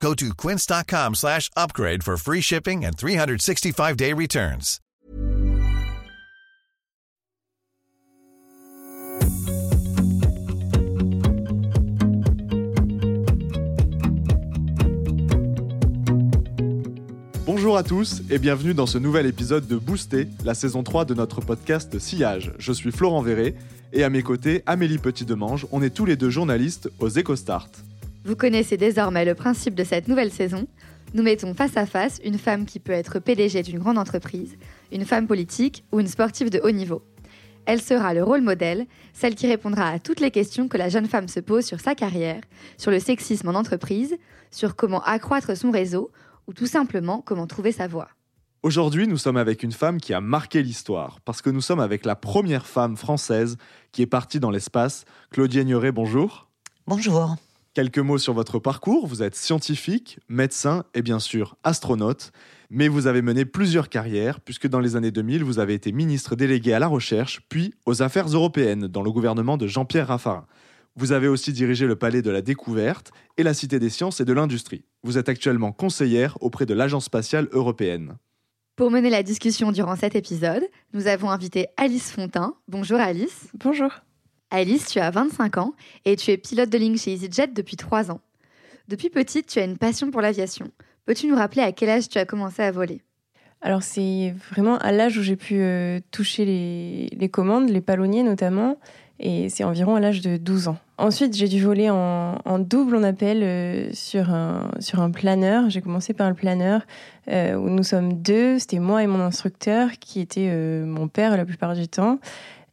Go to quince.com slash upgrade for free shipping and 365-day returns. Bonjour à tous et bienvenue dans ce nouvel épisode de Booster, la saison 3 de notre podcast Sillage. Je suis Florent Verret et à mes côtés Amélie Petit-Demange. On est tous les deux journalistes aux EcoStart. Vous connaissez désormais le principe de cette nouvelle saison. Nous mettons face à face une femme qui peut être PDG d'une grande entreprise, une femme politique ou une sportive de haut niveau. Elle sera le rôle modèle, celle qui répondra à toutes les questions que la jeune femme se pose sur sa carrière, sur le sexisme en entreprise, sur comment accroître son réseau ou tout simplement comment trouver sa voie. Aujourd'hui, nous sommes avec une femme qui a marqué l'histoire, parce que nous sommes avec la première femme française qui est partie dans l'espace. Claudie Ignoré, bonjour. Bonjour. Quelques mots sur votre parcours. Vous êtes scientifique, médecin et bien sûr astronaute. Mais vous avez mené plusieurs carrières, puisque dans les années 2000, vous avez été ministre délégué à la recherche, puis aux affaires européennes dans le gouvernement de Jean-Pierre Raffarin. Vous avez aussi dirigé le Palais de la Découverte et la Cité des Sciences et de l'Industrie. Vous êtes actuellement conseillère auprès de l'Agence spatiale européenne. Pour mener la discussion durant cet épisode, nous avons invité Alice Fontain. Bonjour Alice. Bonjour. Alice, tu as 25 ans et tu es pilote de ligne chez EasyJet depuis 3 ans. Depuis petite, tu as une passion pour l'aviation. Peux-tu nous rappeler à quel âge tu as commencé à voler? Alors c'est vraiment à l'âge où j'ai pu euh, toucher les, commandes, les palonniers notamment, et c'est environ à l'âge de 12 ans. Ensuite, j'ai dû voler en, double, on appelle, euh, sur, un, sur un planeur. J'ai commencé par le planeur euh, où nous sommes deux. C'était moi et mon instructeur qui était mon père la plupart du temps.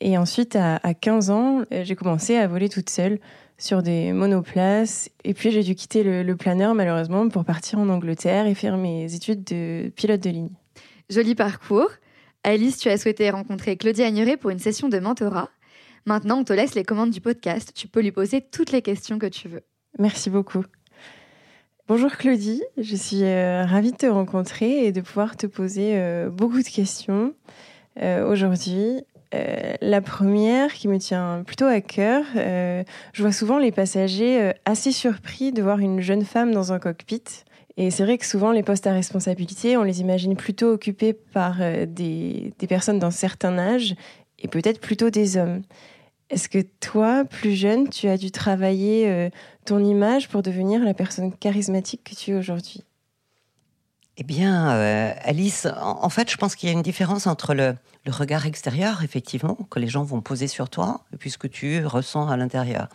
Et ensuite, à, à 15 ans, euh, j'ai commencé à voler toute seule sur des monoplaces. Et puis, j'ai dû quitter le, le planeur, malheureusement, pour partir en Angleterre et faire mes études de pilote de ligne. Joli parcours. Alice, tu as souhaité rencontrer Claudie Agneray pour une session de mentorat. Maintenant, on te laisse les commandes du podcast. Tu peux lui poser toutes les questions que tu veux. Merci beaucoup. Bonjour Claudie, je suis euh, ravie de te rencontrer et de pouvoir te poser euh, beaucoup de questions euh, aujourd'hui. Euh, la première qui me tient plutôt à cœur, euh, je vois souvent les passagers euh, assez surpris de voir une jeune femme dans un cockpit. Et c'est vrai que souvent les postes à responsabilité, on les imagine plutôt occupés par des, personnes d'un certain âge et peut-être plutôt des hommes. Est-ce que toi, plus jeune, tu as dû travailler ton image pour devenir la personne charismatique que tu es aujourd'hui? Eh bien, euh, Alice, en, fait, je pense qu'il y a une différence entre le, regard extérieur, effectivement, que les gens vont poser sur toi, et tu ressens à l'intérieur.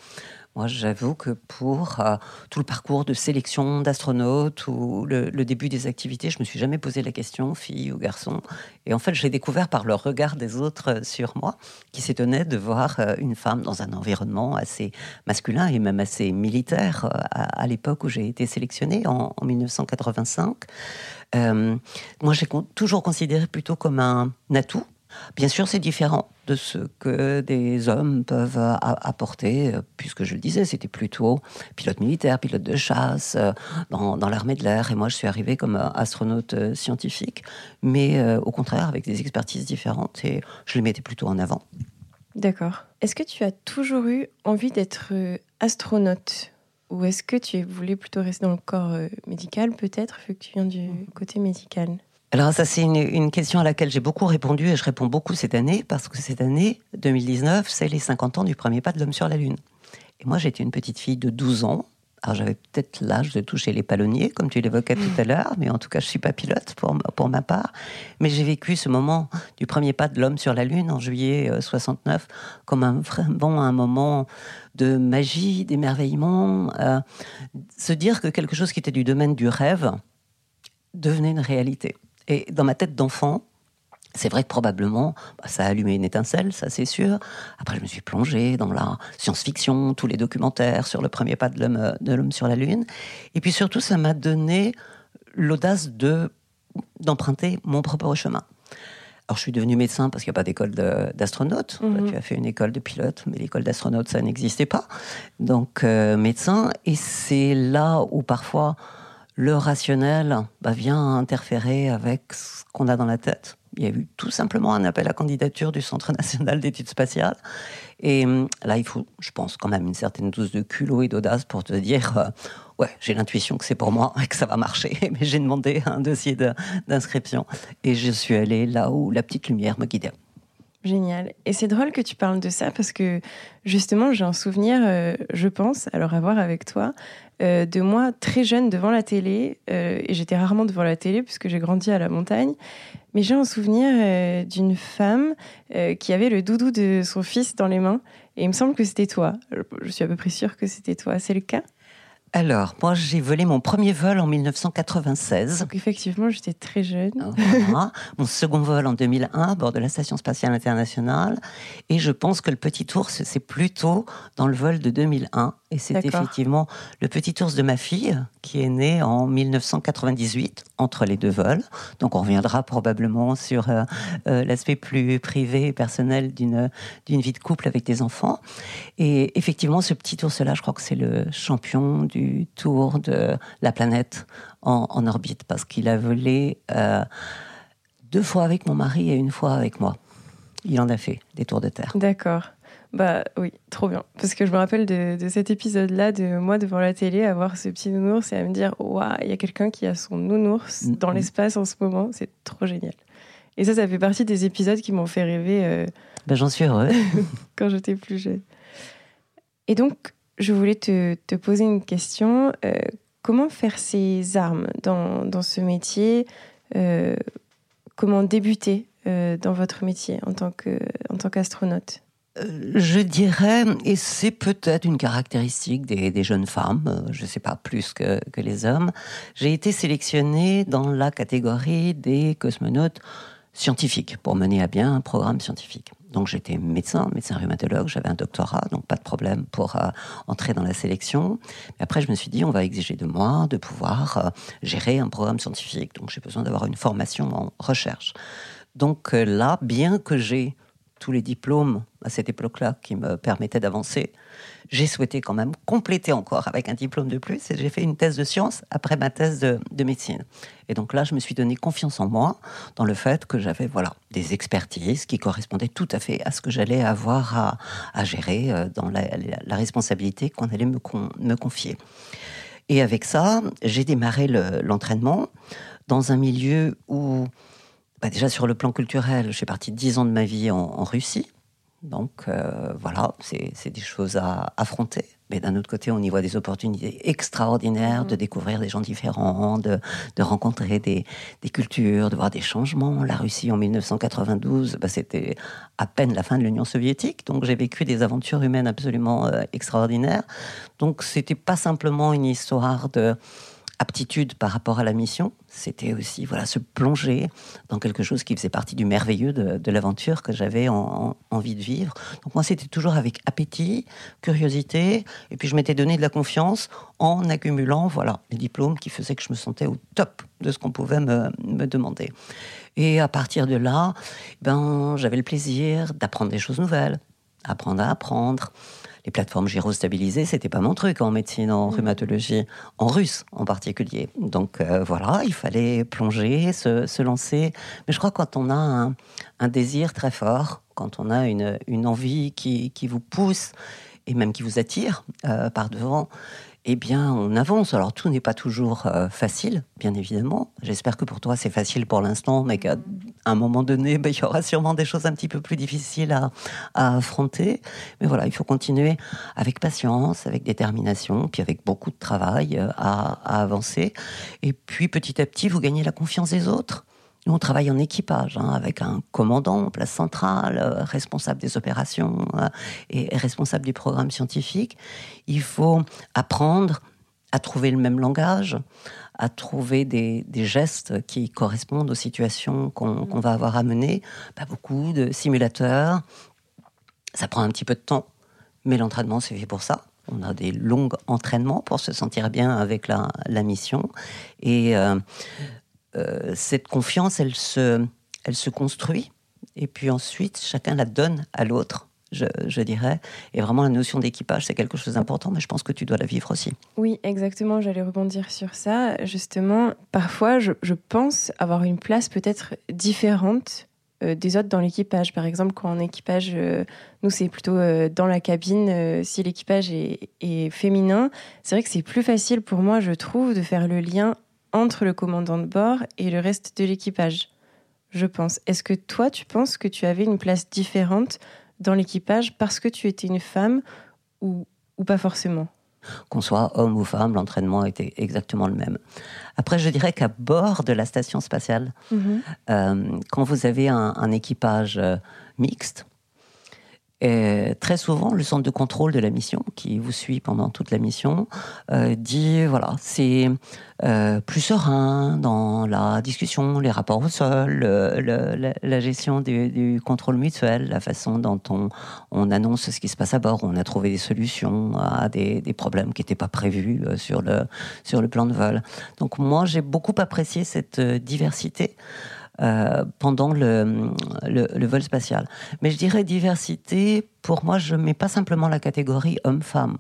Moi, j'avoue que pour euh, tout le parcours de sélection d'astronautes ou le, début des activités, je me suis jamais posé la question, fille ou garçon. Et en fait, j'ai découvert par le regard des autres sur moi, qui s'étonnaient de voir euh, une femme dans un environnement assez masculin et même assez militaire euh, à, l'époque où j'ai été sélectionnée en, en 1985. Euh, moi, j'ai toujours considéré plutôt comme un atout Bien sûr, c'est différent de ce que des hommes peuvent apporter, puisque je le disais, c'était plutôt pilote militaire, pilote de chasse euh, dans, dans l'armée de l'air. Et moi, je suis arrivée comme astronaute euh, scientifique, mais euh, au contraire, avec des expertises différentes, et je les mettais plutôt en avant. D'accord. Est-ce que tu as toujours eu envie d'être astronaute? Ou est-ce que tu voulais plutôt rester dans le corps médical, peut-être, vu que tu viens du côté médical? Alors ça, c'est une, une, question à laquelle j'ai beaucoup répondu et je réponds beaucoup cette année parce que cette année, 2019, c'est les 50 ans du premier pas de l'homme sur la Lune. Et moi, j'étais une petite fille de 12 ans. Alors j'avais peut-être l'âge de toucher les palonniers, comme tu l'évoquais tout à l'heure, mais en tout cas, je suis pas pilote pour, pour ma part. Mais j'ai vécu ce moment du premier pas de l'homme sur la Lune en juillet 69 comme un, vraiment un moment de magie, d'émerveillement. Euh, se dire que quelque chose qui était du domaine du rêve devenait une réalité. Et dans ma tête d'enfant, c'est vrai que probablement, bah, ça a allumé une étincelle, ça c'est sûr. Après, je me suis plongée dans la science-fiction, tous les documentaires sur le premier pas de l'homme, de l'homme sur la Lune. Et puis surtout, ça m'a donné l'audace de, d'emprunter mon propre chemin. Alors, je suis devenu médecin parce qu'il n'y a pas d'école d'astronaute. Mhm. Tu as fait une école de pilote, mais l'école d'astronaute, ça n'existait pas. Donc, euh, médecin. Et c'est là où parfois le rationnel bah, vient interférer avec ce qu'on a dans la tête. Il y a eu tout simplement un appel à candidature du Centre national d'études spatiales. Et hum, là, il faut, je pense, quand même une certaine dose de culot et d'audace pour te dire euh, ouais, j'ai l'intuition que c'est pour moi et que ça va marcher. Mais j'ai demandé un dossier d'inscription et je suis allée là où la petite lumière me guidait. Génial. Et c'est drôle que tu parles de ça parce que justement, j'ai un souvenir, euh, je pense, alors à voir avec toi, euh, de moi très jeune devant la télé. euh, et j'étais rarement devant la télé puisque j'ai grandi à la montagne. Mais j'ai un souvenir d'une femme qui avait le doudou de son fils dans les mains. Et il me semble que c'était toi. Je suis à peu près sûre que c'était toi. C'est le cas? Alors, moi, j'ai volé mon premier vol en 1996. Donc effectivement, j'étais très jeune. Voilà. Mon second vol en 2001 à bord de la Station spatiale internationale. Et je pense que le petit ours, c'est plutôt dans le vol de 2001. Et c'est effectivement le petit ours de ma fille qui est né en 1998 entre les deux vols. Donc on reviendra probablement sur euh, euh, l'aspect plus privé et personnel d'une d'une vie de couple avec des enfants. Et effectivement, ce petit ours-là, je crois que c'est le champion du tour de la planète en, en orbite parce qu'il a volé euh, deux fois avec mon mari et une fois avec moi. Il en a fait des tours de terre. D'accord. Bah oui, trop bien. Parce que je me rappelle de, de cet épisode-là, de moi devant la télé, à voir ce petit nounours et à me dire Waouh, il y a quelqu'un qui a son nounours dans Mhm. l'espace en ce moment. C'est trop génial. Et ça, ça fait partie des épisodes qui m'ont fait rêver euh, Ben, J'en suis heureux. quand j'étais plus jeune. Et donc, je voulais te, te poser une question. Euh, comment faire ses armes dans, dans ce métier Euh, Comment débuter euh, dans votre métier en tant que- en tant qu'astronaute? Je dirais, et c'est peut-être une caractéristique des, jeunes femmes, euh, je ne sais pas plus que, les hommes, j'ai été sélectionnée dans la catégorie des cosmonautes scientifiques pour mener à bien un programme scientifique. Donc j'étais médecin, médecin rhumatologue, j'avais un doctorat, donc pas de problème pour euh, entrer dans la sélection. Mais après, je me suis dit, on va exiger de moi de pouvoir euh, gérer un programme scientifique. Donc j'ai besoin d'avoir une formation en recherche. Donc euh, là, bien que j'ai tous les diplômes à cette époque-là qui me permettaient d'avancer, j'ai souhaité quand même compléter encore avec un diplôme de plus et j'ai fait une thèse de sciences après ma thèse de, de médecine. Et donc là, je me suis donné confiance en moi dans le fait que j'avais voilà des expertises qui correspondaient tout à fait à ce que j'allais avoir à, gérer euh, dans la, responsabilité qu'on allait me, con- me confier. Et avec ça, j'ai démarré le- l'entraînement dans un milieu où bah, déjà sur le plan culturel, je suis partie dix ans de ma vie en, en Russie. Donc euh, voilà, c'est des choses à affronter. Mais d'un autre côté, on y voit des opportunités extraordinaires de découvrir des gens différents, de, de rencontrer des, des cultures, de voir des changements. La Russie en 1992, bah, c'était à peine la fin de l'Union soviétique. Donc j'ai vécu des aventures humaines absolument euh, extraordinaires. Donc c'était pas simplement une histoire de aptitude par rapport à la mission, c'était aussi voilà se plonger dans quelque chose qui faisait partie du merveilleux de, l'aventure que j'avais en- en- envie de vivre. Donc moi, c'était toujours avec appétit, curiosité, et puis je m'étais donné de la confiance en accumulant voilà les diplômes qui faisaient que je me sentais au top de ce qu'on pouvait me, me demander. Et à partir de là, ben j'avais le plaisir d'apprendre des choses nouvelles, apprendre à apprendre. Les plateformes gyrostabilisées, c'était pas mon truc en médecine, en rhumatologie, en russe en particulier. Donc euh, voilà, il fallait plonger, se, se lancer. Mais je crois que quand on a un, un désir très fort, quand on a une, une envie qui, qui vous pousse et même qui vous attire euh, par devant, eh bien, on avance. Alors, tout n'est pas toujours euh, facile, bien évidemment. J'espère que pour toi, c'est facile pour l'instant, mais qu'à un moment donné, ben, il y aura sûrement des choses un petit peu plus difficiles à, à affronter. Mais voilà, il faut continuer avec patience, avec détermination, puis avec beaucoup de travail euh, à, à avancer. Et puis, petit à petit, vous gagnez la confiance des autres. Nous, on travaille en équipage, hein, avec un commandant en place centrale, euh, responsable des opérations euh, et responsable du programme scientifique. Il faut apprendre à trouver le même langage, à trouver des, des gestes qui correspondent aux situations qu'on qu'on va avoir à mener. Pas beaucoup de simulateurs. Ça prend un petit peu de temps, mais l'entraînement, c'est fait pour ça. On a des longs entraînements pour se sentir bien avec la, la mission. Et euh, euh, cette confiance, elle se, elle se construit et puis ensuite, chacun la donne à l'autre. Je, dirais. Et vraiment, la notion d'équipage, c'est quelque chose d'important, mais je pense que tu dois la vivre aussi. Oui, exactement. J'allais rebondir sur ça. Justement, parfois, je, pense avoir une place peut-être différente euh, des autres dans l'équipage. Par exemple, quand en équipage, euh, nous c'est plutôt euh, dans la cabine, si l'équipage est, féminin, c'est vrai que c'est plus facile pour moi, je trouve, de faire le lien entre le commandant de bord et le reste de l'équipage. Je pense. Est-ce que toi, tu penses que tu avais une place différente dans l'équipage parce que tu étais une femme ou pas forcément? Qu'on soit homme ou femme, l'entraînement était exactement le même. Après, je dirais qu'à bord de la station spatiale, mhm. euh, quand vous avez un équipage euh, mixte, et très souvent, le centre de contrôle de la mission, qui vous suit pendant toute la mission, euh, dit voilà, c'est euh, plus serein dans la discussion, les rapports au sol, la, gestion du, contrôle mutuel, la façon dont on, on, annonce ce qui se passe à bord. On a trouvé des solutions à des, des problèmes qui n'étaient pas prévus euh, sur le, sur le plan de vol. Donc moi, j'ai beaucoup apprécié cette diversité. Euh, pendant le, le, vol spatial. Mais je dirais diversité, pour moi, je ne mets pas simplement la catégorie homme-femme.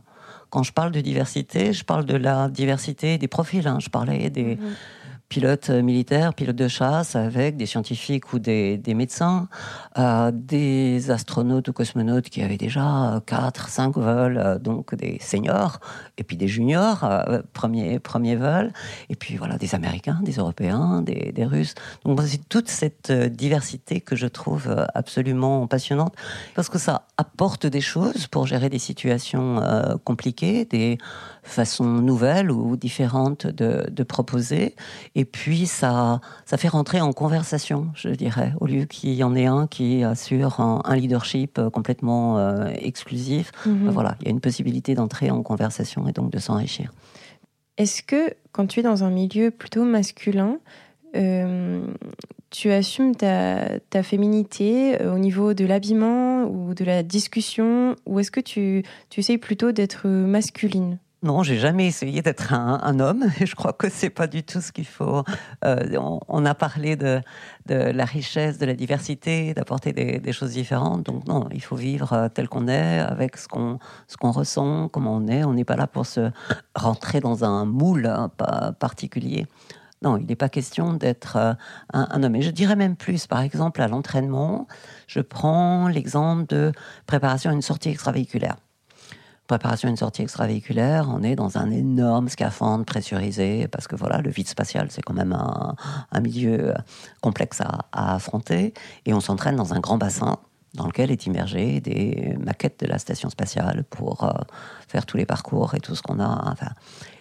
Quand je parle de diversité, je parle de la diversité des profils. Hein. Je parlais des, mhm pilotes militaires, pilotes de chasse, avec des scientifiques ou des, médecins, euh, des astronautes ou cosmonautes qui avaient déjà 4, 5 vols, euh, donc des seniors, et puis des juniors, euh, premier, premier vol, et puis voilà, des Américains, des Européens, des, Russes. Donc c'est toute cette diversité que je trouve absolument passionnante, parce que ça apporte des choses pour gérer des situations compliquées, des façon nouvelle ou différente de, proposer. Et puis, ça, ça fait rentrer en conversation, je dirais, au lieu qu'il y en ait un qui assure un, leadership complètement euh, exclusif. Mhm. Voilà, il y a une possibilité d'entrer en conversation et donc de s'enrichir. Est-ce que quand tu es dans un milieu plutôt masculin, euh, tu assumes ta, ta féminité euh, au niveau de l'habillement ou de la discussion, ou est-ce que tu, tu essayes plutôt d'être masculine? Non, j'ai jamais essayé d'être un, homme et je crois que c'est pas du tout ce qu'il faut. Euh, on, a parlé de, la richesse, de la diversité, d'apporter des, choses différentes. Donc non, il faut vivre euh, tel qu'on est, avec ce qu'on ce qu'on ressent, comment on est. On n'est pas là pour se rentrer dans un moule hein, particulier. Non, il n'est pas question d'être euh, un, un, homme. Et je dirais même plus, par exemple, à l'entraînement, je prends l'exemple de préparation à une sortie extravéhiculaire préparation à une sortie extravéhiculaire, on est dans un énorme scaphandre pressurisé, parce que voilà, le vide spatial, c'est quand même un, milieu complexe à, affronter, et on s'entraîne dans un grand bassin dans lequel est immergé des maquettes de la station spatiale pour euh, faire tous les parcours et tout ce qu'on a.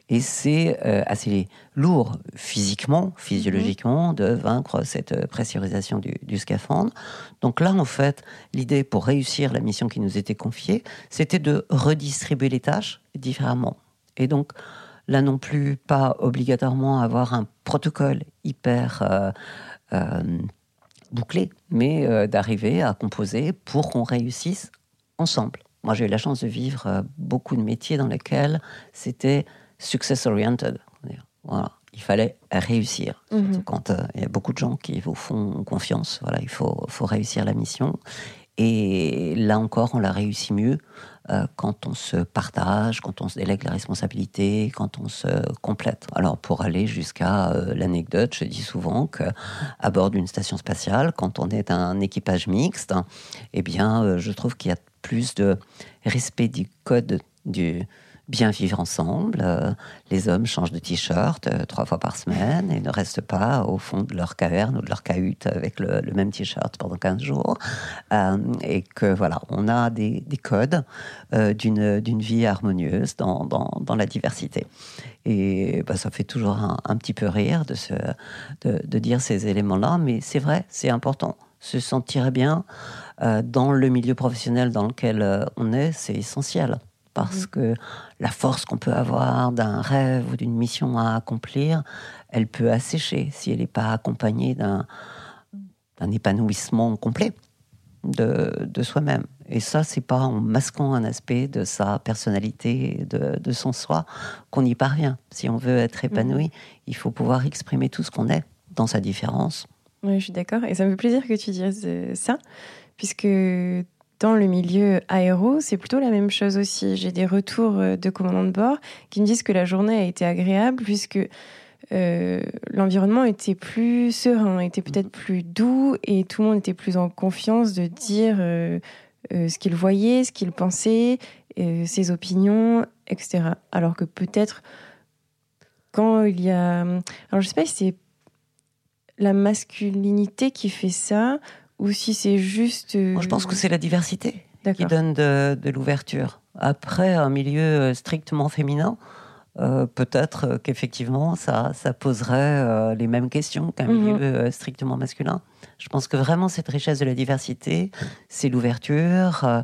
et c'est euh, assez lourd physiquement, physiologiquement, de vaincre cette euh, pressurisation du, scaphandre. Donc là, en fait, l'idée pour réussir la mission qui nous était confiée, c'était de redistribuer les tâches différemment. Et donc, là non plus, pas obligatoirement avoir un protocole hyper euh, bouclé, mais d'arriver à composer pour qu'on réussisse ensemble. Moi, j'ai eu la chance de vivre beaucoup de métiers dans lesquels c'était success-oriented. Voilà. Il fallait réussir. Mhm. Quand euh, il y a beaucoup de gens qui vous font confiance, voilà, il faut, faut réussir la mission. Et là encore, on la réussit mieux euh, quand on se partage, quand on se délègue la responsabilité, quand on se complète. Alors pour aller jusqu'à euh, l'anecdote, je dis souvent que à bord d'une station spatiale, quand on est un équipage mixte, eh bien, je trouve qu'il y a plus de respect du code du, bien vivre ensemble. Euh, les hommes changent de t-shirt euh, trois fois par semaine et ne restent pas au fond de leur caverne ou de leur cahute avec le, même t-shirt pendant 15 jours. Euh, et que voilà, on a des, codes d'une vie harmonieuse dans, dans, la diversité. Et bah, ça fait toujours un, petit peu rire de, se, de, de dire ces éléments-là, mais c'est vrai, c'est important. Se sentir bien dans le milieu professionnel dans lequel on est, c'est essentiel parce mhm. que la force qu'on peut avoir d'un rêve ou d'une mission à accomplir, elle peut assécher si elle n'est pas accompagnée d'un épanouissement complet de, soi-même. Et ça, c'est pas en masquant un aspect de sa personnalité, de, de son soi, qu'on y parvient. Si on veut être épanoui, mhm. il faut pouvoir exprimer tout ce qu'on est dans sa différence Oui, je suis d'accord. Et ça me fait plaisir que tu dises ça, puisque dans le milieu aéro, c'est plutôt la même chose aussi. J'ai des retours de commandants de bord qui me disent que la journée a été agréable, puisque euh, l'environnement était plus serein, était peut-être plus doux et tout le monde était plus en confiance de dire euh, euh, ce qu'il voyait, ce qu'il pensait, ses opinions, etc. Alors que peut-être quand il y a... Alors je sais pas si c'est la masculinité qui fait ça ou si c'est juste... je pense que c'est la diversité qui donne de, de l'ouverture. Après, un milieu strictement féminin, euh, peut-être qu'effectivement, ça, ça poserait euh, les mêmes questions qu'un mhm. milieu euh, strictement masculin. Je pense que vraiment, cette richesse de la diversité, c'est l'ouverture,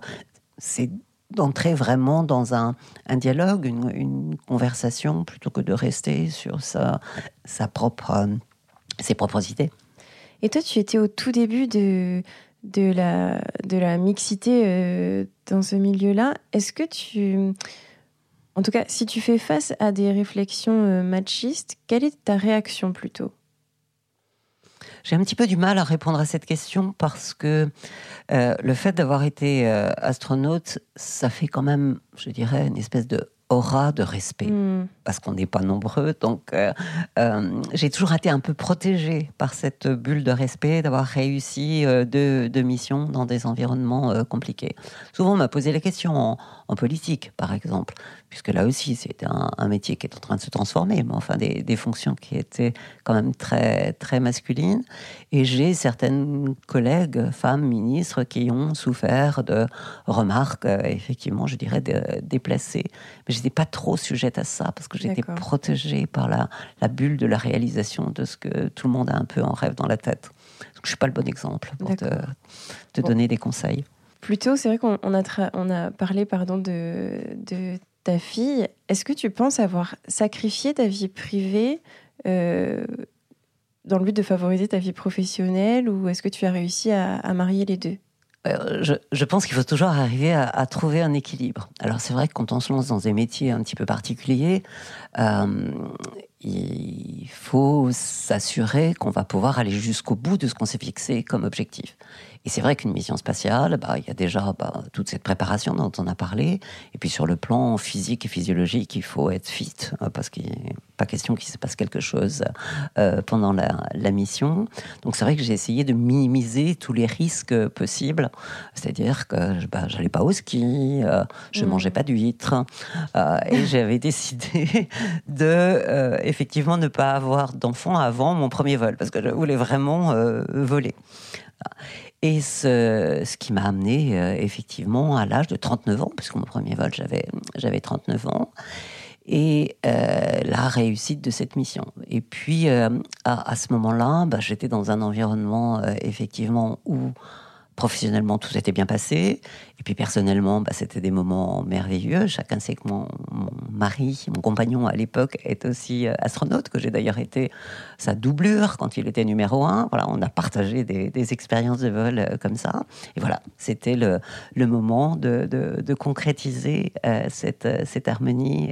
c'est d'entrer vraiment dans un, un dialogue, une, conversation, plutôt que de rester sur sa, sa propre, ses propres idées. Et toi, tu étais au tout début de, la, mixité dans ce milieu-là. Est-ce que tu en tout cas, si tu fais face à des réflexions euh, machistes, quelle est ta réaction plutôt? J'ai un petit peu du mal à répondre à cette question parce que euh, le fait d'avoir été euh, astronaute, ça fait quand même, je dirais, une espèce de aura de respect, hmm. parce qu'on n'est pas nombreux. Donc, euh, euh, j'ai toujours été un peu protégée par cette bulle de respect, d'avoir réussi euh, deux, missions dans des environnements compliqués. Souvent, on m'a posé la question en, politique, par exemple, puisque là aussi, c'était un, métier qui est en train de se transformer, mais enfin, des, des fonctions qui étaient quand même très, très masculines. Et j'ai certaines collègues, femmes ministres, qui ont souffert de remarques, effectivement, je dirais, déplacées. Mais n'étais pas trop sujette à ça parce que j'étais protégée par la, la, bulle de la réalisation de ce que tout le monde a un peu en rêve dans la tête. Donc, je suis pas le bon exemple pour te, donner des conseils. Plutôt, c'est vrai qu'on a, parlé pardon, de, de ta fille. Est-ce que tu penses avoir sacrifié ta vie privée euh, dans le but de favoriser ta vie professionnelle ou est-ce que tu as réussi à marier les deux? Euh, je, pense qu'il faut toujours arriver à, trouver un équilibre. Alors c'est vrai que quand on se lance dans des métiers un petit peu particuliers, euh, il faut s'assurer qu'on va pouvoir aller jusqu'au bout de ce qu'on s'est fixé comme objectif. Et c'est vrai qu'une mission spatiale, bah, il y a déjà bah, toute cette préparation dont on a parlé. Et puis sur le plan physique et physiologique, il faut être fit, euh, parce qu'il n'est pas question qu'il se passe quelque chose euh, pendant la, la, mission. Donc c'est vrai que j'ai essayé de minimiser tous les risques possibles. C'est-à-dire que bah, j'allais pas au ski, euh, je mmh. mangeais pas d'huîtres. Euh, et j'avais décidé de effectivement ne pas avoir d'enfant avant mon premier vol, parce que je voulais vraiment voler. Et ce, qui m'a amené euh, effectivement à l'âge de 39 ans, puisque mon premier vol, j'avais, j'avais 39 ans, et euh, la réussite de cette mission. Et puis, euh, à, à, ce moment-là, bah, j'étais dans un environnement effectivement où professionnellement, tout s'était bien passé. Et puis personnellement, bah, c'était des moments merveilleux. Chacun sait que mon, mari, mon compagnon à l'époque, est aussi euh, astronaute, que j'ai d'ailleurs été sa doublure quand il était numéro un. Voilà, on a partagé des, expériences de vol euh, comme ça. Et voilà, c'était le, moment de, concrétiser euh, cette, harmonie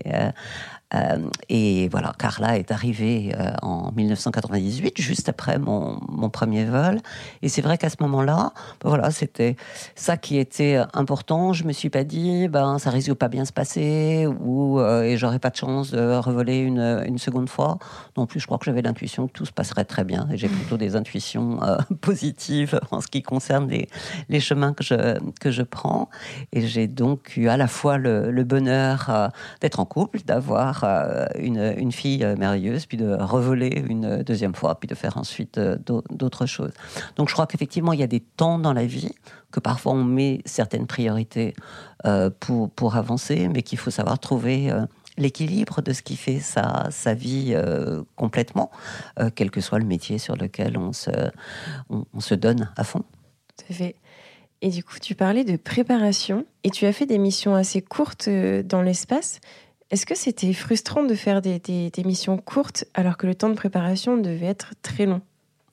et voilà, Carla est arrivée euh, en 1998, juste après mon, mon premier vol. Et c'est vrai qu'à ce moment-là, ben voilà, c'était ça qui était important. Je me suis pas dit, ben ça risque pas bien se passer ou euh, et j'aurais pas de chance de revoler une, une seconde fois. Non plus, je crois que j'avais l'intuition que tout se passerait très bien. Et j'ai plutôt des intuitions positives en ce qui concerne les, les chemins que je que je prends. Et j'ai donc eu à la fois le, le bonheur d'être en couple, d'avoir euh, une, une, fille euh, merveilleuse, puis de revoler une deuxième fois, puis de faire ensuite euh, d'autres choses. Donc je crois qu'effectivement, il y a des temps dans la vie que parfois on met certaines priorités pour, pour avancer, mais qu'il faut savoir trouver l'équilibre de ce qui fait sa, sa vie complètement, quel que soit le métier sur lequel on se, on, on se donne à fond. Tout à fait. Et du coup, tu parlais de préparation et tu as fait des missions assez courtes dans l'espace. Est-ce que c'était frustrant de faire des, missions courtes alors que le temps de préparation devait être très long?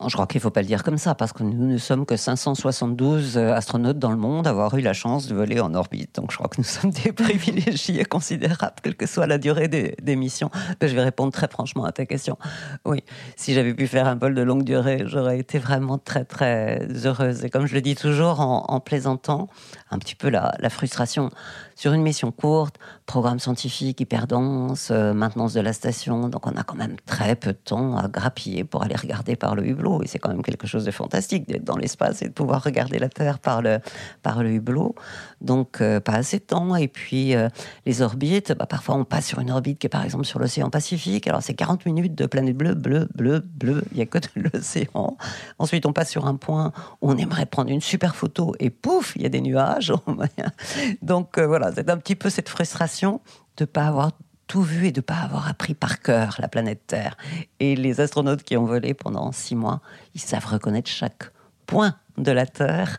Je crois qu'il ne faut pas le dire comme ça, parce que nous ne sommes que 572 euh, astronautes dans le monde à avoir eu la chance de voler en orbite. Donc je crois que nous sommes des privilégiés considérables, quelle que soit la durée des, missions. Je vais répondre très franchement à ta question. Oui, si j'avais pu faire un vol de longue durée, j'aurais été vraiment très très heureuse. Et comme je le dis toujours en, plaisantant, un petit peu la frustration sur une mission courte, programme scientifique hyper dense, euh, maintenance de la station. Donc on a quand même très peu de temps à grappiller pour aller regarder par le hublot. Et c'est quand même quelque chose de fantastique d'être dans l'espace et de pouvoir regarder la Terre par le, par le hublot. Donc euh, pas assez de temps. Et puis euh, les orbites, bah, parfois on passe sur une orbite qui est par exemple sur l'océan Pacifique. Alors c'est 40 minutes de planète bleue, bleu, bleu, bleu. Il n'y a que de l'océan. Ensuite on passe sur un point où on aimerait prendre une super photo et pouf, il y a des nuages. Donc voilà, c'est un petit peu cette frustration de ne pas avoir tout vu et de ne pas avoir appris par cœur la planète Terre. Et les astronautes qui ont volé pendant six mois, ils savent reconnaître chaque point de la Terre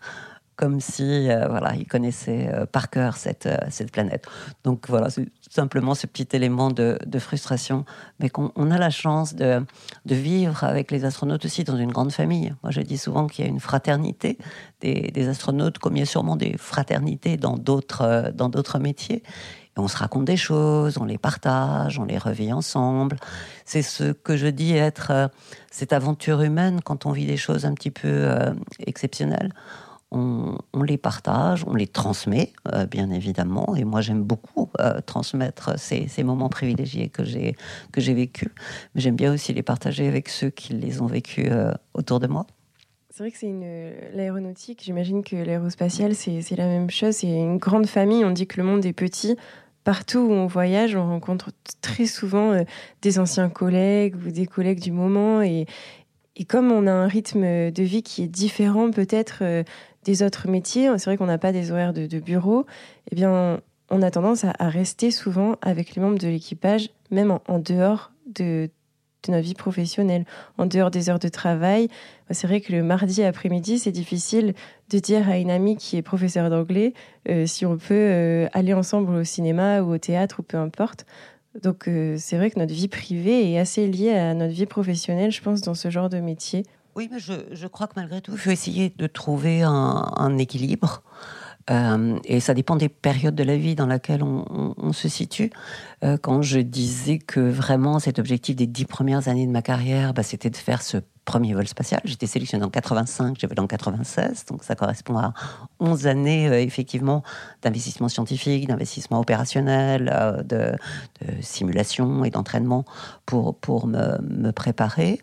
comme si euh, voilà, ils connaissaient euh, par cœur cette, euh, cette planète. Donc voilà, c'est simplement ce petit élément de, frustration, mais qu'on on a la chance de, de, vivre avec les astronautes aussi dans une grande famille. Moi, je dis souvent qu'il y a une fraternité des, des, astronautes, comme il y a sûrement des fraternités dans d'autres dans d'autres métiers. On se raconte des choses, on les partage, on les revit ensemble. C'est ce que je dis être cette aventure humaine quand on vit des choses un petit peu exceptionnelles on, les partage, on les transmet, euh, bien évidemment. Et moi, j'aime beaucoup euh, transmettre ces, moments privilégiés que j'ai que j'ai vécus. Mais j'aime bien aussi les partager avec ceux qui les ont vécus euh, autour de moi. C'est vrai que c'est l'aéronautique. J'imagine que l'aérospatiale, c'est la même chose. C'est une grande famille. On dit que le monde est petit. Partout où on voyage, on rencontre très souvent des anciens collègues ou des collègues du moment. Et comme on a un rythme de vie qui est différent peut-être des autres métiers, c'est vrai qu'on n'a pas des horaires de, bureau, eh bien, on a tendance à, rester souvent avec les membres de l'équipage, même en, dehors de, notre vie professionnelle, en dehors des heures de travail. C'est vrai que le mardi après-midi, c'est difficile de dire à une amie qui est professeure d'anglais euh, si on peut euh, aller ensemble au cinéma ou au théâtre ou peu importe. Donc euh, c'est vrai que notre vie privée est assez liée à notre vie professionnelle, je pense, dans ce genre de métier. Oui, mais je, crois que malgré tout, il faut essayer de trouver un, équilibre. Euh, et ça dépend des périodes de la vie dans laquelle on, se situe. Euh, quand je disais que vraiment cet objectif des dix premières années de ma carrière, bah, c'était de faire ce premier vol spatial. J'étais sélectionné en 85, j'ai volé en 96, donc ça correspond à 11 années euh, effectivement d'investissement scientifique, d'investissement opérationnel, de, simulation et d'entraînement pour, pour me, me préparer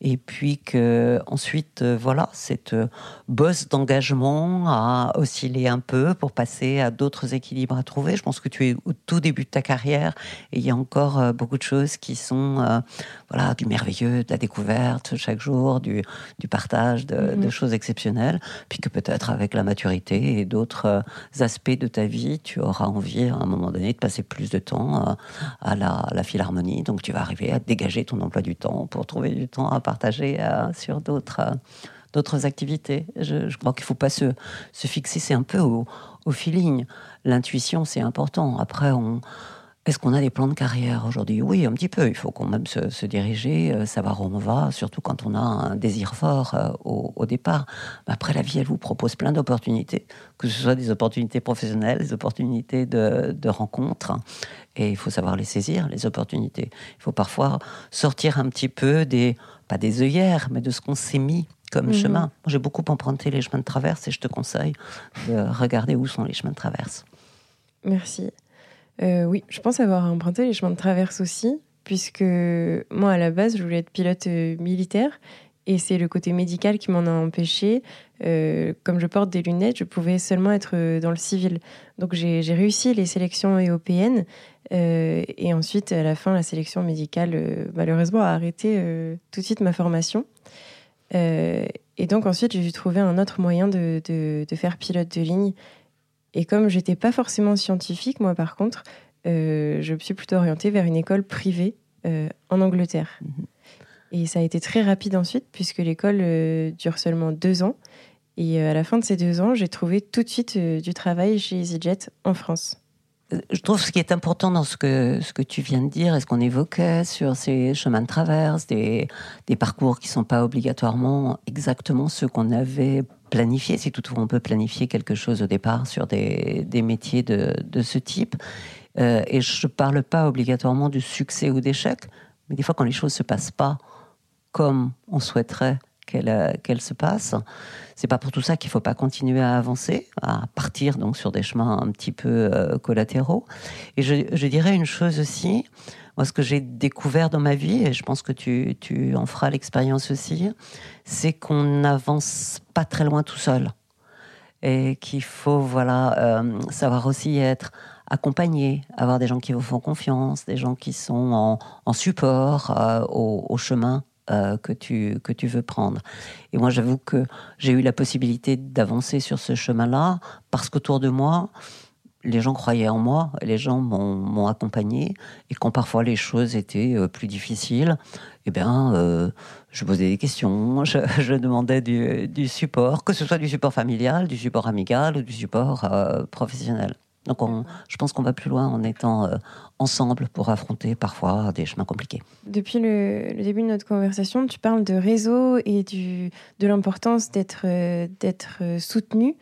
et puis que ensuite euh, voilà cette euh, bosse d'engagement a oscillé un peu pour passer à d'autres équilibres à trouver. Je pense que tu es au tout début de ta carrière et il y a encore euh, beaucoup de choses qui sont voilà du merveilleux, de la découverte chaque jour, du, du partage de, de, choses exceptionnelles, puis que peut-être avec la maturité et d'autres aspects de ta vie, tu auras envie à un moment donné de passer plus de temps à la, à la philharmonie. Donc tu vas arriver à dégager ton emploi du temps pour trouver du temps à partager euh, sur d'autres euh, d'autres activités. Je, crois qu'il ne faut pas se, se fixer, c'est un peu au, au feeling. L'intuition, c'est important. Après, on, est-ce qu'on a des plans de carrière aujourd'hui? Oui, un petit peu. Il faut quand même se, se, diriger, euh, savoir où on va, surtout quand on a un désir fort au, au, départ. après, la vie, elle vous propose plein d'opportunités, que ce soit des opportunités professionnelles, des opportunités de, de rencontres. Et il faut savoir les saisir, les opportunités. Il faut parfois sortir un petit peu des pas des œillères, mais de ce qu'on s'est mis comme mhm. chemin. J'ai beaucoup emprunté les chemins de traverse et je te conseille de regarder où sont les chemins de traverse. Merci. Euh, oui, je pense avoir emprunté les chemins de traverse aussi, puisque moi, à la base, je voulais être pilote euh, militaire. Et c'est le côté médical qui m'en a empêché. Euh, comme je porte des lunettes, je pouvais seulement être dans le civil. Donc j'ai réussi les sélections européennes, et ensuite, à la fin, la sélection médicale, malheureusement, a arrêté tout de suite ma formation. et donc, ensuite, j'ai dû trouver un autre moyen de, faire pilote de ligne. Et comme j'étais pas forcément scientifique, moi, par contre, je me suis plutôt orientée vers une école privée en Angleterre. Mhm. Et ça a été très rapide ensuite, puisque l'école dure seulement deux ans. Et à la fin de ces deux ans, j'ai trouvé tout de suite du travail chez EasyJet en France. Je trouve ce qui est important dans ce que, ce que tu viens de dire et ce qu'on évoquait sur ces chemins de traverse, des, des parcours qui ne sont pas obligatoirement exactement ceux qu'on avait planifiés, si toutefois on peut planifier quelque chose au départ sur des, des métiers de, de ce type. Euh, et je ne parle pas obligatoirement du succès ou d'échec, mais des fois quand les choses ne se passent pas comme on souhaiterait qu'elle qu'elle se passe, c'est pas pour tout ça qu'il faut pas continuer à avancer, à partir donc sur des chemins un petit peu euh, collatéraux. Et je, dirais une chose aussi, moi ce que j'ai découvert dans ma vie, et je pense que tu, tu en feras l'expérience aussi, c'est qu'on n'avance pas très loin tout seul. Et qu'il faut voilà euh, savoir aussi être accompagné, avoir des gens qui vous font confiance, des gens qui sont en, en support euh, au chemin euh, que, tu, que tu veux prendre. Et moi, j'avoue que j'ai eu la possibilité d'avancer sur ce chemin-là parce qu'autour de moi, les gens croyaient en moi, les gens m'ont accompagné, et quand parfois les choses étaient euh, plus difficiles, eh bien, euh, je posais des questions, je, demandais du, du, support, que ce soit du support familial, du support amical ou du support professionnel. Donc, on, je pense qu'on va plus loin en étant euh, ensemble pour affronter parfois des chemins compliqués. Depuis le, le, début de notre conversation, tu parles de réseau et du, de l'importance d'être euh, d'être soutenu.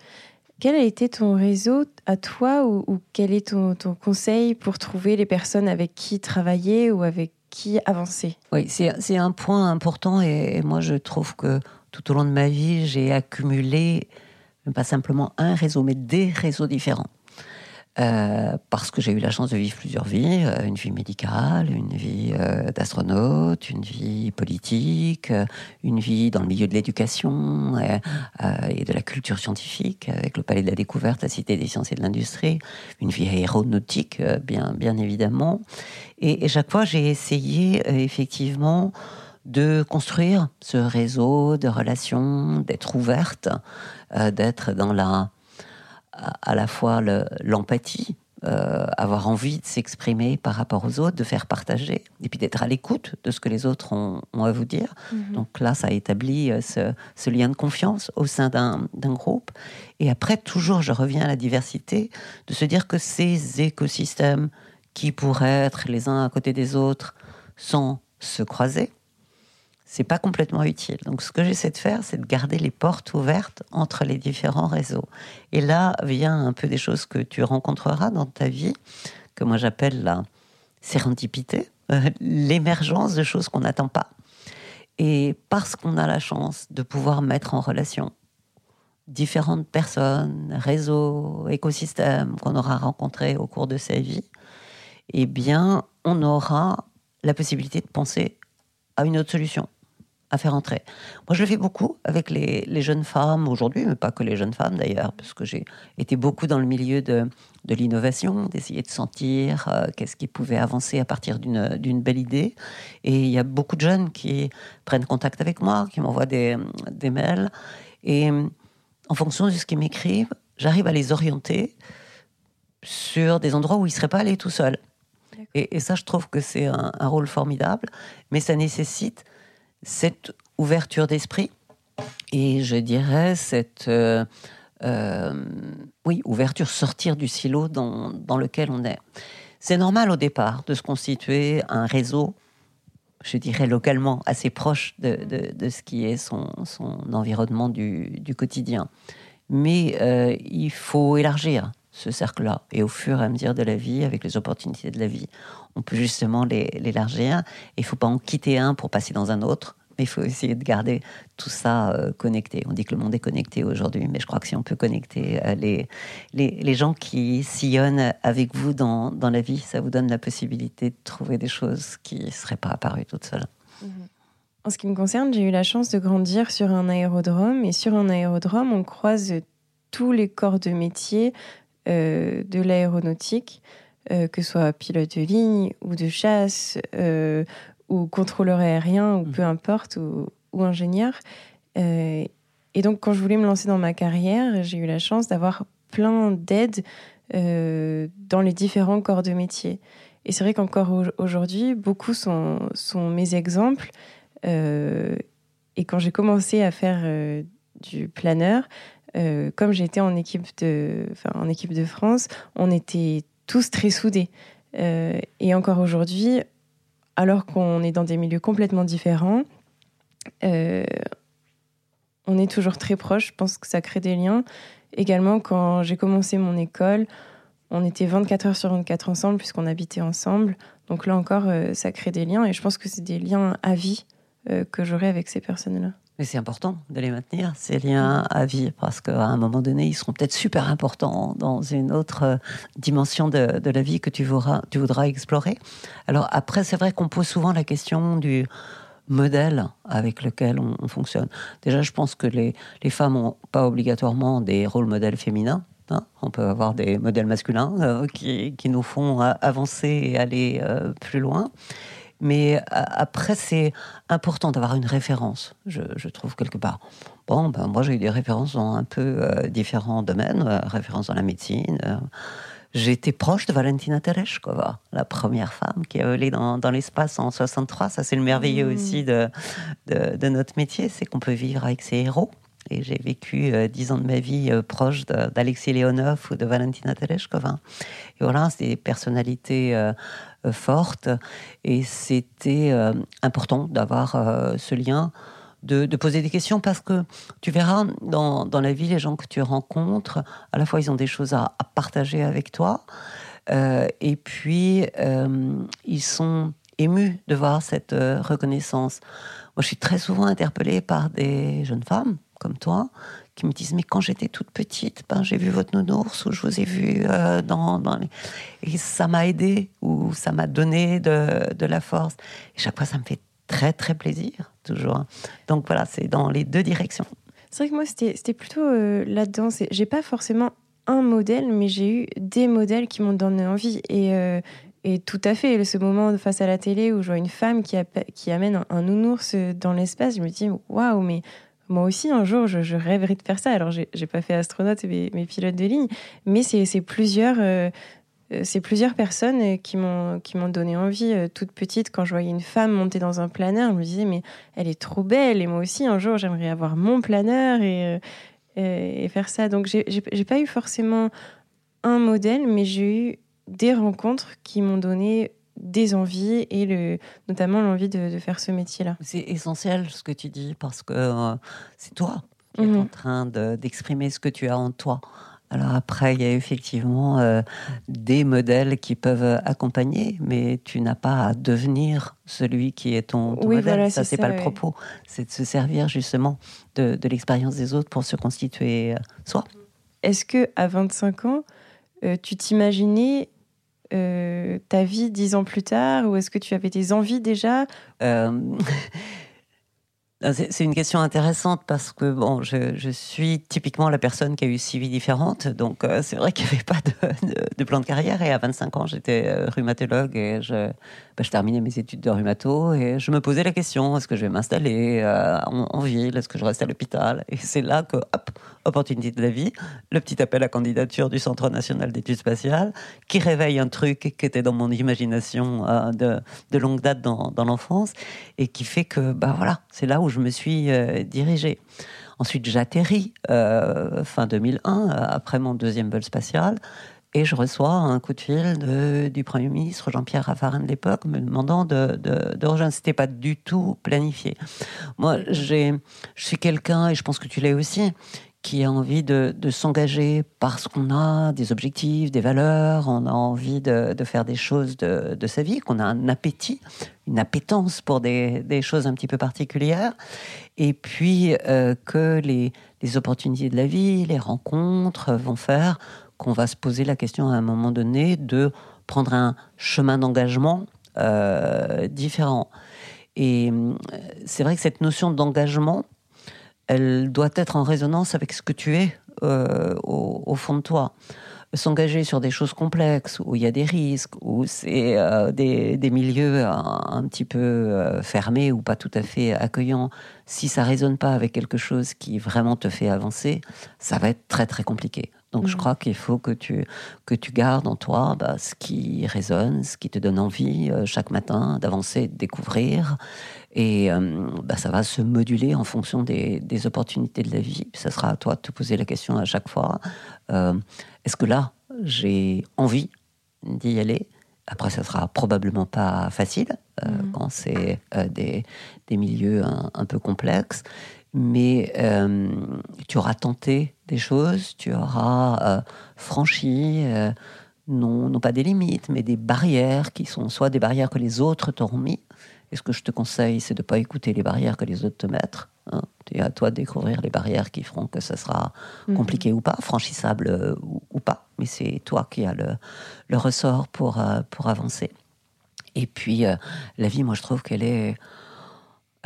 Quel a été ton réseau à toi ou, ou quel est ton, ton, conseil pour trouver les personnes avec qui travailler ou avec qui avancer? Oui, c'est un point important et, et moi je trouve que tout au long de ma vie, j'ai accumulé pas simplement un réseau, mais des réseaux différents. Euh, parce que j'ai eu la chance de vivre plusieurs vies, euh, une vie médicale, une vie euh, d'astronaute, une vie politique, une vie dans le milieu de l'éducation et de la culture scientifique, avec le Palais de la Découverte, la Cité des Sciences et de l'Industrie, une vie aéronautique, bien, évidemment. Et chaque fois, j'ai essayé effectivement de construire ce réseau de relations, d'être ouverte, d'être dans la à la fois l'empathie, euh, avoir envie de s'exprimer par rapport aux autres, de faire partager, et puis d'être à l'écoute de ce que les autres ont, ont à vous dire. -hmm. Donc là, ça établit euh, ce, ce, lien de confiance au sein d'un groupe. Et après, toujours, je reviens à la diversité, de se dire que ces écosystèmes qui pourraient être les uns à côté des autres sans se croiser, c'est pas complètement utile. Donc, ce que j'essaie de faire, c'est de garder les portes ouvertes entre les différents réseaux. Et là vient un peu des choses que tu rencontreras dans ta vie, que moi j'appelle la sérendipité, euh, l'émergence de choses qu'on n'attend pas. Et parce qu'on a la chance de pouvoir mettre en relation différentes personnes, réseaux, écosystèmes qu'on aura rencontrés au cours de sa vie, eh bien, on aura la possibilité de penser à une autre solution à faire entrer. Moi, je le fais beaucoup avec les, les jeunes femmes aujourd'hui, mais pas que les jeunes femmes d'ailleurs, parce que j'ai été beaucoup dans le milieu de, de l'innovation, d'essayer de sentir euh, qu'est-ce qui pouvait avancer à partir d'une belle idée. Et il y a beaucoup de jeunes qui prennent contact avec moi, qui m'envoient des, des mails. Et en fonction de ce qu'ils m'écrivent, j'arrive à les orienter sur des endroits où ils ne seraient pas allés tout seuls. Et, et, ça, je trouve que c'est un, un rôle formidable, mais ça nécessite cette ouverture d'esprit et je dirais cette euh, euh, oui ouverture sortir du silo dans, dans lequel on est. C'est normal au départ de se constituer un réseau, je dirais localement assez proche de, de, ce qui est son, son environnement du, du, quotidien. Mais euh, il faut élargir ce cercle-là. Et au fur et à mesure de la vie, avec les opportunités de la vie, on peut justement l'élargir. Il ne faut pas en quitter un pour passer dans un autre. Mais il faut essayer de garder tout ça euh, connecté. On dit que le monde est connecté aujourd'hui, mais je crois que si on peut connecter euh, les, les, les, gens qui sillonnent avec vous dans, dans, la vie, ça vous donne la possibilité de trouver des choses qui ne seraient pas apparues toutes seules. En ce qui me concerne, j'ai eu la chance de grandir sur un aérodrome. Et sur un aérodrome, on croise tous les corps de métier euh, de l'aéronautique, euh, que ce soit pilote de ligne ou de chasse euh, ou contrôleur aérien ou peu importe, ou, ou ingénieur. Euh, et donc, quand je voulais me lancer dans ma carrière, j'ai eu la chance d'avoir plein d'aides dans les différents corps de métier. Et c'est vrai qu'encore aujourd'hui, beaucoup sont, sont, mes exemples. Et quand j'ai commencé à faire du planeur, euh, comme j'étais en équipe de, enfin, en équipe de France, on était tous très soudés. et encore aujourd'hui, alors qu'on est dans des milieux complètement différents, on est toujours très proches. Je pense que ça crée des liens. Également, quand j'ai commencé mon école, on était 24 heures sur 24 ensemble puisqu'on habitait ensemble. Donc là encore, euh, ça crée des liens et je pense que c'est des liens à vie euh, que j'aurai avec ces personnes-là. Mais c'est important de les maintenir, ces liens à vie, parce qu'à un moment donné, ils seront peut-être super importants dans une autre euh, dimension de, la vie que tu voudras, tu voudras explorer. Alors après, c'est vrai qu'on pose souvent la question du modèle avec lequel on, fonctionne. Déjà, je pense que les, les femmes n'ont pas obligatoirement des rôles modèles féminins. Hein. on peut avoir des modèles masculins euh, qui, qui, nous font avancer et aller euh, plus loin. Mais après, c'est important d'avoir une référence, je, je, trouve, quelque part. Bon, ben, moi, j'ai eu des références dans un peu euh, différents domaines, références dans la médecine. Été proche de Valentina Tereshkova, la première femme qui a volé dans, dans l'espace en 63. Ça, c'est le merveilleux mmh. aussi de, de, de notre métier, c'est qu'on peut vivre avec ses héros. Et j'ai vécu euh, dix ans de ma vie euh, proche d'Alexis Leonov ou de Valentina Tereshkova. Et voilà, c'est des personnalités euh, fortes. Et c'était important d'avoir ce lien, de, poser des questions, parce que tu verras dans, dans, la vie, les gens que tu rencontres, à la fois, ils ont des choses à partager avec toi. et puis, ils sont émus de voir cette reconnaissance. Moi, je suis très souvent interpellée par des jeunes femmes comme toi qui me disent mais quand j'étais toute petite ben j'ai vu votre nounours ou je vous ai vu euh, dans, les... et ça m'a aidé ou ça m'a donné de, de, la force. Et chaque fois ça me fait très très plaisir toujours. Donc voilà c'est dans les deux directions. C'est vrai que moi c'était plutôt euh, là-dedans. J'ai pas forcément un modèle mais j'ai eu des modèles qui m'ont donné envie. Et euh, et tout à fait, ce moment face à la télé où je vois une femme qui, qui amène un, nounours dans l'espace, je me dis waouh, mais moi aussi, un jour, je, rêverais de faire ça. Alors, j'ai pas fait astronaute et mes, pilotes de ligne, mais c'est plusieurs, euh, c'est plusieurs personnes euh, qui m'ont qui m'ont donné envie. Euh, toute petite, quand je voyais une femme monter dans un planeur, je me disais mais elle est trop belle. Et moi aussi, un jour, j'aimerais avoir mon planeur et, et faire ça. Donc, j'ai pas eu forcément un modèle, mais j'ai eu des rencontres qui m'ont donné des envies et le, notamment l'envie de, faire ce métier-là. C'est essentiel ce que tu dis parce que euh, c'est toi qui es mhm. en train d'exprimer ce que tu as en toi. Alors après, il y a effectivement euh, des modèles qui peuvent accompagner, mais tu n'as pas à devenir celui qui est ton, oui, modèle. Voilà, ça, c'est pas le propos. C'est de se servir justement de, l'expérience des autres pour se constituer euh, soi. Est-ce que à 25 ans, tu t'imaginais euh, ta vie dix ans plus tard Ou est-ce que tu avais des envies déjà? Euh, C'est une question intéressante parce que bon, je, suis typiquement la personne qui a eu six vies différentes, donc euh, c'est vrai qu'il n'y avait pas de, plan de carrière. Et à 25 ans, j'étais rhumatologue et je, bah, je terminais mes études de rhumato et je me posais la question est-ce que je vais m'installer euh, en, ville? Est-ce que je reste à l'hôpital? Et c'est là que, hop, opportunité de la vie, le petit appel à candidature du Centre national d'études spatiales qui réveille un truc qui était dans mon imagination euh, de, longue date dans, l'enfance et qui fait que, bah voilà, c'est là où je me suis euh, dirigée. Ensuite, j'atterris fin 2001 après mon deuxième vol spatial. Et je reçois un coup de fil du Premier ministre Jean-Pierre Raffarin de l'époque me demandant de, de, rejoindre. C'était pas du tout planifié. Moi, je suis quelqu'un, et je pense que tu l'es aussi, qui a envie de, s'engager parce qu'on a des objectifs, des valeurs, on a envie de, faire des choses de, sa vie, qu'on a un appétit, une appétence pour des, choses un petit peu particulières, et puis euh, que les, les opportunités de la vie, les rencontres vont faire qu'on va se poser la question à un moment donné de prendre un chemin d'engagement euh, différent. Et euh, c'est vrai que cette notion d'engagement, elle doit être en résonance avec ce que tu es euh, au, fond de toi. S'engager sur des choses complexes, où il y a des risques, où c'est des, des, milieux un, petit peu fermés ou pas tout à fait accueillants, si ça résonne pas avec quelque chose qui vraiment te fait avancer, ça va être très très compliqué. Donc je mm. crois qu'il faut que tu, que tu gardes en toi bah, ce qui résonne, ce qui te donne envie euh, chaque matin d'avancer, de découvrir. Et euh, bah, ça va se moduler en fonction des, des, opportunités de la vie. ça sera à toi de te poser la question à chaque fois. Euh, est-ce que là, j'ai envie d'y aller? Après, ça sera probablement pas facile euh, Mhm. quand c'est euh, des, des milieux un, un peu complexes, mais euh, tu auras tenté des choses, tu auras euh, franchi, euh, non, non pas des limites, mais des barrières qui sont soit des barrières que les autres t'ont mis. Et ce que je te conseille, c'est de ne pas écouter les barrières que les autres te mettent. Hein. C'est à toi de découvrir les barrières qui feront que ça sera Mhm. compliqué ou pas, franchissable ou, ou pas. Mais c'est toi qui as le, le ressort pour, pour avancer. Et puis, la vie, moi, je trouve qu'elle est.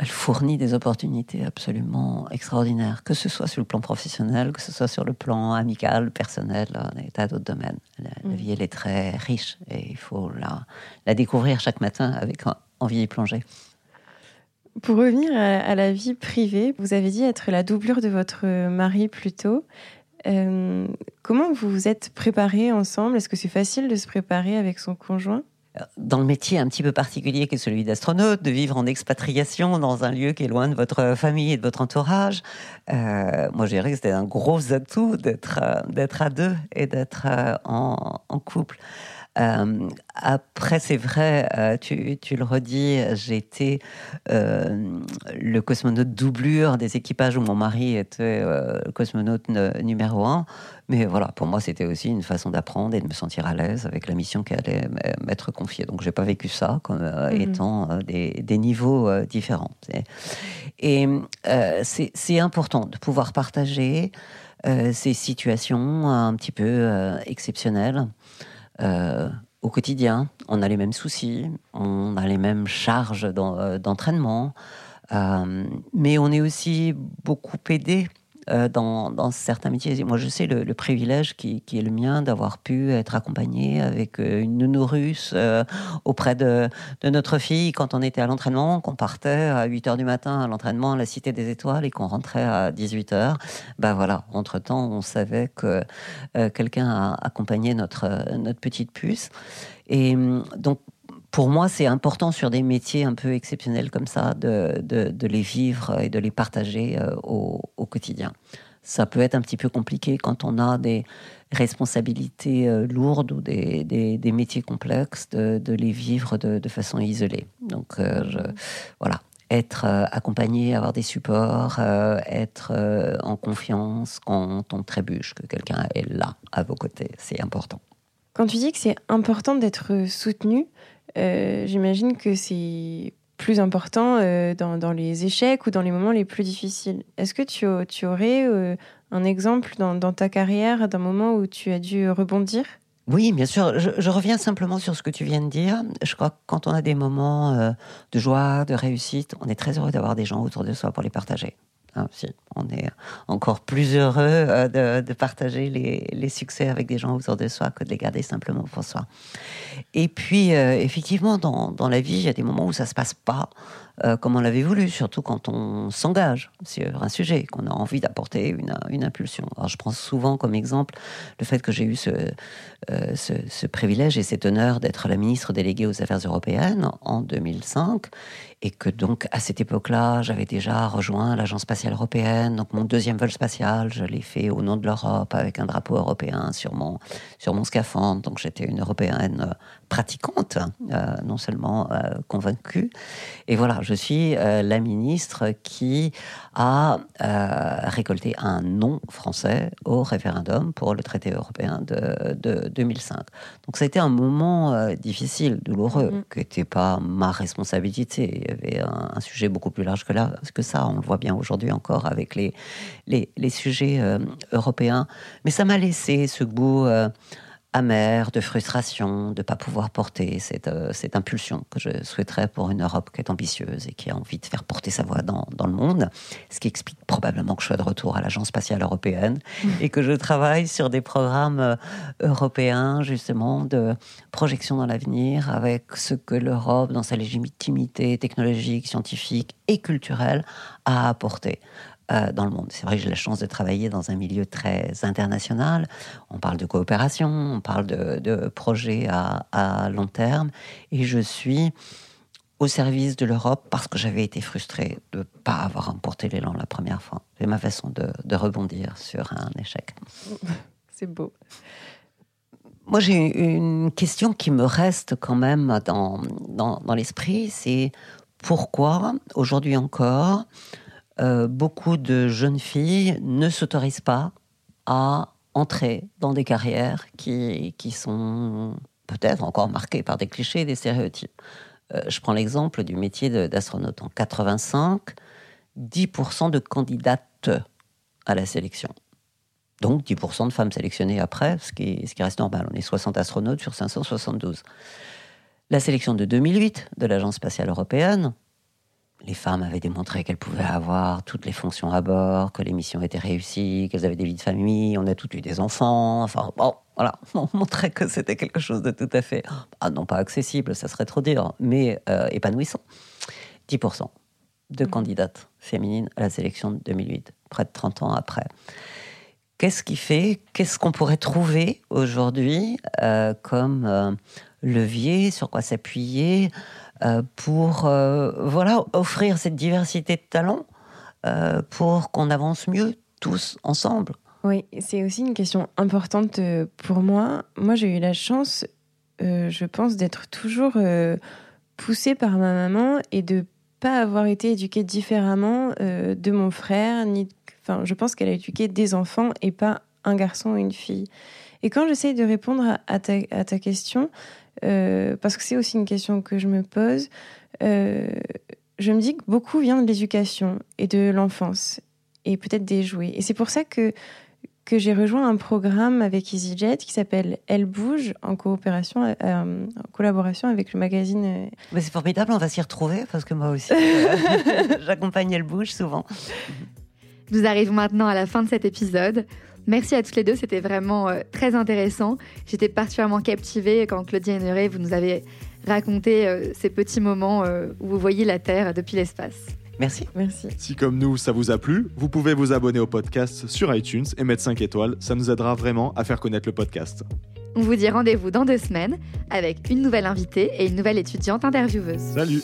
Elle fournit des opportunités absolument extraordinaires, que ce soit sur le plan professionnel, que ce soit sur le plan amical, personnel, euh, des tas d'autres domaines. La, la Mhm. vie, elle est très riche et il faut la, la découvrir chaque matin avec en- envie d'y plonger. Pour revenir à, à la vie privée, vous avez dit être la doublure de votre mari plus tôt. Euh, comment vous vous êtes préparés ensemble? Est-ce que c'est facile de se préparer avec son conjoint? Dans le métier un petit peu particulier qui est celui d'astronaute, de vivre en expatriation dans un lieu qui est loin de votre famille et de votre entourage, euh, moi je dirais que c'était un gros atout d'être euh, à deux et d'être euh, en couple. Euh, après, c'est vrai, euh, tu, tu le redis, j'ai été euh, le cosmonaute doublure des équipages où mon mari était le cosmonaute numéro un. Mais voilà, pour moi, c'était aussi une façon d'apprendre et de me sentir à l'aise avec la mission qui allait m'être confiée. Donc, j'ai pas vécu ça comme euh, Mhm. étant euh, des, des niveaux euh, différents. Et, c'est important de pouvoir partager ces situations un petit peu exceptionnelles. Euh, au quotidien, on a les mêmes soucis, on a les mêmes charges euh, d'entraînement, euh, mais on est aussi beaucoup aidé euh, dans, certains métiers. Moi, je sais le, privilège qui, est le mien d'avoir pu être accompagné avec euh, une nounou russe euh, auprès de, notre fille quand on était à l'entraînement, qu'on partait à 8 heures du matin à l'entraînement à la Cité des Étoiles et qu'on rentrait à 18 heures. Ben voilà, entre-temps, on savait que quelqu'un a accompagné notre, notre petite puce. Et hum, donc, pour moi, c'est important sur des métiers un peu exceptionnels comme ça de, de, les vivre et de les partager euh, au, quotidien. Ça peut être un petit peu compliqué quand on a des responsabilités euh, lourdes ou des, des, métiers complexes de, les vivre de, façon isolée. Donc, euh, voilà, être accompagné, avoir des supports, être en confiance quand on trébuche, que quelqu'un est là à vos côtés, c'est important. Quand tu dis que c'est important d'être soutenu, euh, j'imagine que c'est plus important euh, dans, les échecs ou dans les moments les plus difficiles. Est-ce que tu, tu aurais euh, un exemple dans, ta carrière d'un moment où tu as dû rebondir? Oui, bien sûr. Je, je reviens simplement sur ce que tu viens de dire. Je crois que quand on a des moments de joie, de réussite, on est très heureux d'avoir des gens autour de soi pour les partager. On est encore plus heureux euh, de, partager les, les succès avec des gens autour de soi que de les garder simplement pour soi. Et puis, euh, effectivement, dans, dans la vie, il y a des moments où ça se passe pas euh, comme on l'avait voulu, surtout quand on s'engage sur un sujet, qu'on a envie d'apporter une, une impulsion? Alors, je prends souvent comme exemple le fait que j'ai eu ce, euh, ce, privilège et cet honneur d'être la ministre déléguée aux Affaires européennes en 2005 et que donc à cette époque-là, j'avais déjà rejoint l'Agence spatiale européenne. Donc mon deuxième vol spatial, je l'ai fait au nom de l'Europe avec un drapeau européen sur mon sur mon scaphandre. Donc j'étais une européenne euh, pratiquante, euh, non seulement euh, convaincue. Et voilà, je suis euh, la ministre qui a récolté un non français au référendum pour le traité européen de, de 2005. Donc ça a été un moment difficile, douloureux, Mhm. qui n'était pas ma responsabilité. Il y avait un, un sujet beaucoup plus large que, là, que ça. On le voit bien aujourd'hui encore avec les, les, les sujets européens. Mais ça m'a laissé ce goût amer de frustration, de ne pas pouvoir porter cette, euh, cette impulsion que je souhaiterais pour une Europe qui est ambitieuse et qui a envie de faire porter sa voix dans, dans le monde. Ce qui explique probablement que je sois de retour à l'Agence spatiale européenne et que je travaille sur des programmes euh, européens, justement, de projection dans l'avenir avec ce que l'Europe, dans sa légitimité technologique, scientifique et culturelle, a apporté euh, dans le monde. C'est vrai que j'ai la chance de travailler dans un milieu très international. On parle de coopération, on parle de, de projets à, à long terme. Et je suis au service de l'Europe parce que j'avais été frustrée de ne pas avoir emporté l'élan la première fois. C'est ma façon de, de rebondir sur un échec. C'est beau. Moi, j'ai une question qui me reste quand même dans, dans, l'esprit, c'est pourquoi, aujourd'hui encore, euh, beaucoup de jeunes filles ne s'autorisent pas à entrer dans des carrières qui, qui sont peut-être encore marquées par des clichés et des stéréotypes. Euh, je prends l'exemple du métier d'astronaute. En 85, 10% de candidates à la sélection. Donc 10% de femmes sélectionnées après, ce qui, ce qui reste normal. On est 60 astronautes sur 572. La sélection de 2008 de l'Agence spatiale européenne, les femmes avaient démontré qu'elles pouvaient avoir toutes les fonctions à bord, que les missions étaient réussies, qu'elles avaient des vies de famille, on a toutes eu des enfants. Enfin, bon, voilà, on montrait que c'était quelque chose de tout à fait, ah, non pas accessible, ça serait trop dur, mais euh, épanouissant. 10% de mmh. candidates féminines à la sélection de 2008, près de 30 ans après. Qu'est-ce qui fait, qu'est-ce qu'on pourrait trouver aujourd'hui euh, comme euh, levier, sur quoi s'appuyer pour voilà, offrir cette diversité de talents pour qu'on avance mieux tous ensemble Oui, c'est aussi une question importante pour moi. Moi, j'ai eu la chance, je pense, d'être toujours poussée par ma maman et de pas avoir été éduquée différemment de mon frère ni Enfin, je pense qu'elle a éduqué des enfants et pas un garçon ou une fille. Et quand j'essaye de répondre à ta question, euh, parce que c'est aussi une question que je me pose, euh, je me dis que beaucoup vient de l'éducation et de l'enfance et peut-être des jouets. Et c'est pour ça que, que j'ai rejoint un programme avec EasyJet qui s'appelle Elle bouge en coopération, euh, en collaboration avec le magazine. Mais c'est formidable, on va s'y retrouver parce que moi aussi, j'accompagne Elle bouge souvent. Nous arrivons maintenant à la fin de cet épisode. Merci à toutes les deux, c'était vraiment euh, très intéressant. J'étais particulièrement captivée quand Claudia Héneret, vous nous avez raconté euh, ces petits moments euh, où vous voyez la Terre depuis l'espace. Merci. Merci. Si comme nous, ça vous a plu, vous pouvez vous abonner au podcast sur iTunes et mettre 5 étoiles. Ça nous aidera vraiment à faire connaître le podcast. On vous dit rendez-vous dans deux semaines avec une nouvelle invitée et une nouvelle étudiante intervieweuse. Salut